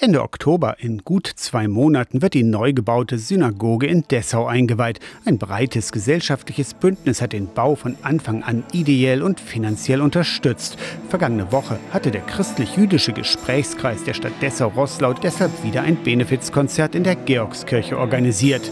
Ende Oktober, in gut zwei Monaten, wird die neu gebaute Synagoge in Dessau eingeweiht. Ein breites gesellschaftliches Bündnis hat den Bau von Anfang an ideell und finanziell unterstützt. Vergangene Woche hatte der christlich-jüdische Gesprächskreis der Stadt Dessau-Rosslau deshalb wieder ein Benefizkonzert in der Georgskirche organisiert.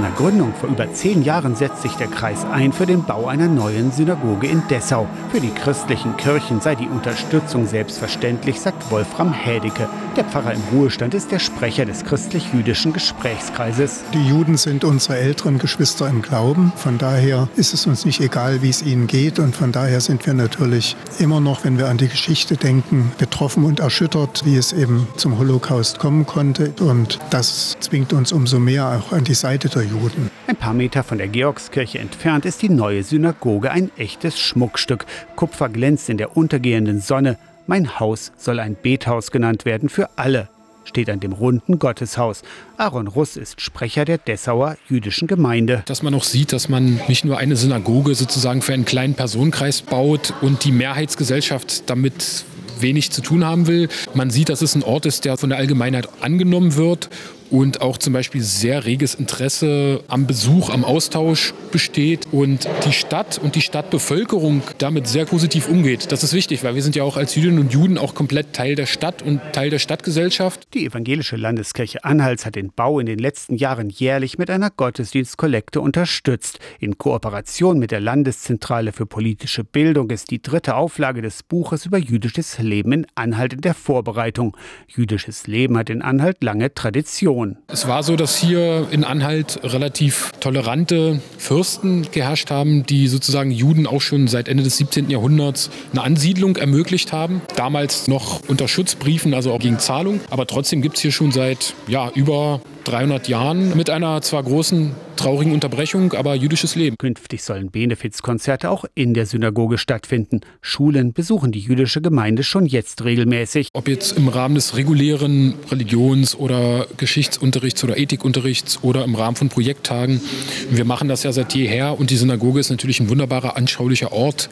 Seiner Gründung vor über zehn Jahren setzt sich der Kreis ein für den Bau einer neuen Synagoge in Dessau. Für die christlichen Kirchen sei die Unterstützung selbstverständlich, sagt Wolfram Hädecke. Der Pfarrer im Ruhestand ist der Sprecher des christlich-jüdischen Gesprächskreises. Die Juden sind unsere älteren Geschwister im Glauben. Von daher ist es uns nicht egal, wie es ihnen geht. Und von daher sind wir natürlich immer noch, wenn wir an die Geschichte denken, betroffen und erschüttert, wie es eben zum Holocaust kommen konnte. Und das zwingt uns umso mehr auch an die Seite der Juden. Ein paar Meter von der Georgskirche entfernt ist die neue Synagoge ein echtes Schmuckstück. Kupfer glänzt in der untergehenden Sonne. Mein Haus soll ein Bethaus genannt werden für alle steht an dem runden Gotteshaus. Aaron Russ ist Sprecher der Dessauer jüdischen Gemeinde. Dass man auch sieht, dass man nicht nur eine Synagoge sozusagen für einen kleinen Personenkreis baut und die Mehrheitsgesellschaft damit wenig zu tun haben will. Man sieht, dass es ein Ort ist, der von der Allgemeinheit angenommen wird und auch zum Beispiel sehr reges Interesse am Besuch, am Austausch besteht und die Stadt und die Stadtbevölkerung damit sehr positiv umgeht. Das ist wichtig, weil wir sind ja auch als Jüdinnen und Juden auch komplett Teil der Stadt und Teil der Stadtgesellschaft. Die evangelische Landeskirche Anhals hat den Bau in den letzten Jahren jährlich mit einer Gottesdienstkollekte unterstützt. In Kooperation mit der Landeszentrale für politische Bildung ist die dritte Auflage des Buches über jüdisches Leben in Anhalt in der Vorbereitung. Jüdisches Leben hat in Anhalt lange Tradition. Region. Es war so, dass hier in Anhalt relativ tolerante Fürsten geherrscht haben, die sozusagen Juden auch schon seit Ende des 17. Jahrhunderts eine Ansiedlung ermöglicht haben. Damals noch unter Schutzbriefen, also auch gegen Zahlung. Aber trotzdem gibt es hier schon seit ja, über 300 Jahren mit einer zwar großen traurigen Unterbrechung, aber jüdisches Leben. Künftig sollen Benefizkonzerte auch in der Synagoge stattfinden. Schulen besuchen die jüdische Gemeinde schon jetzt regelmäßig. Ob jetzt im Rahmen des regulären Religions- oder Geschichtsunterrichts oder Ethikunterrichts oder im Rahmen von Projekttagen. Wir machen das ja seit jeher und die Synagoge ist natürlich ein wunderbarer, anschaulicher Ort,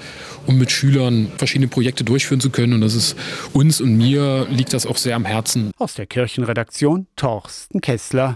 um mit Schülern verschiedene Projekte durchführen zu können. Und das ist uns und mir liegt das auch sehr am Herzen. Aus der Kirchenredaktion Torsten Kessler.